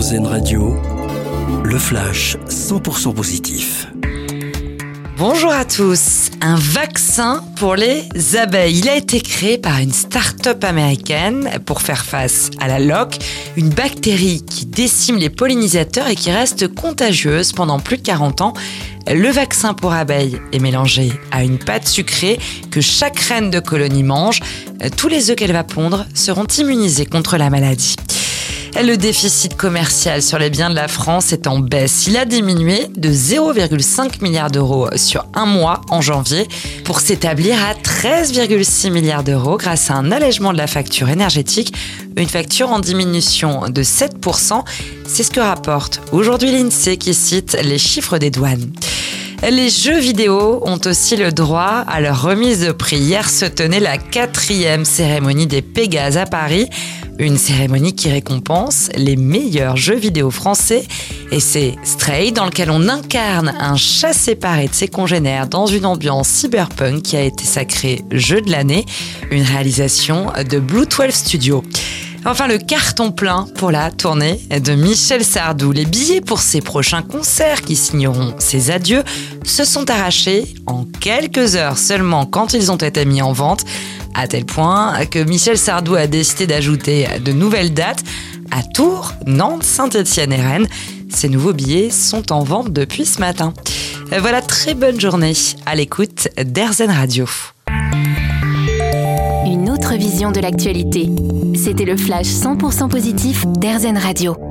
Radio, le flash 100% positif. Bonjour à tous. Un vaccin pour les abeilles. Il a été créé par une start-up américaine pour faire face à la loque, une bactérie qui décime les pollinisateurs et qui reste contagieuse pendant plus de 40 ans. Le vaccin pour abeilles est mélangé à une pâte sucrée que chaque reine de colonie mange. Tous les œufs qu'elle va pondre seront immunisés contre la maladie. Le déficit commercial sur les biens de la France est en baisse. Il a diminué de 0,5 milliards d'euros sur un mois en janvier pour s'établir à 13,6 milliards d'euros grâce à un allègement de la facture énergétique, une facture en diminution de 7%. C'est ce que rapporte aujourd'hui l'INSEE qui cite les chiffres des douanes. Les jeux vidéo ont aussi le droit à leur remise de prix. Hier se tenait la quatrième cérémonie des Pégases à Paris. Une cérémonie qui récompense les meilleurs jeux vidéo français. Et c'est Stray dans lequel on incarne un chat séparé de ses congénères dans une ambiance cyberpunk qui a été sacré jeu de l'année. Une réalisation de Blue 12 Studio. Enfin, le carton plein pour la tournée de Michel Sardou. Les billets pour ses prochains concerts qui signeront ses adieux se sont arrachés en quelques heures seulement quand ils ont été mis en vente à tel point que Michel Sardou a décidé d'ajouter de nouvelles dates à Tours, Nantes, Saint-Étienne et Rennes. Ces nouveaux billets sont en vente depuis ce matin. Voilà, très bonne journée à l'écoute d'Airzen Radio. Une autre vision de l'actualité. C'était le flash 100% positif d'Airzen Radio.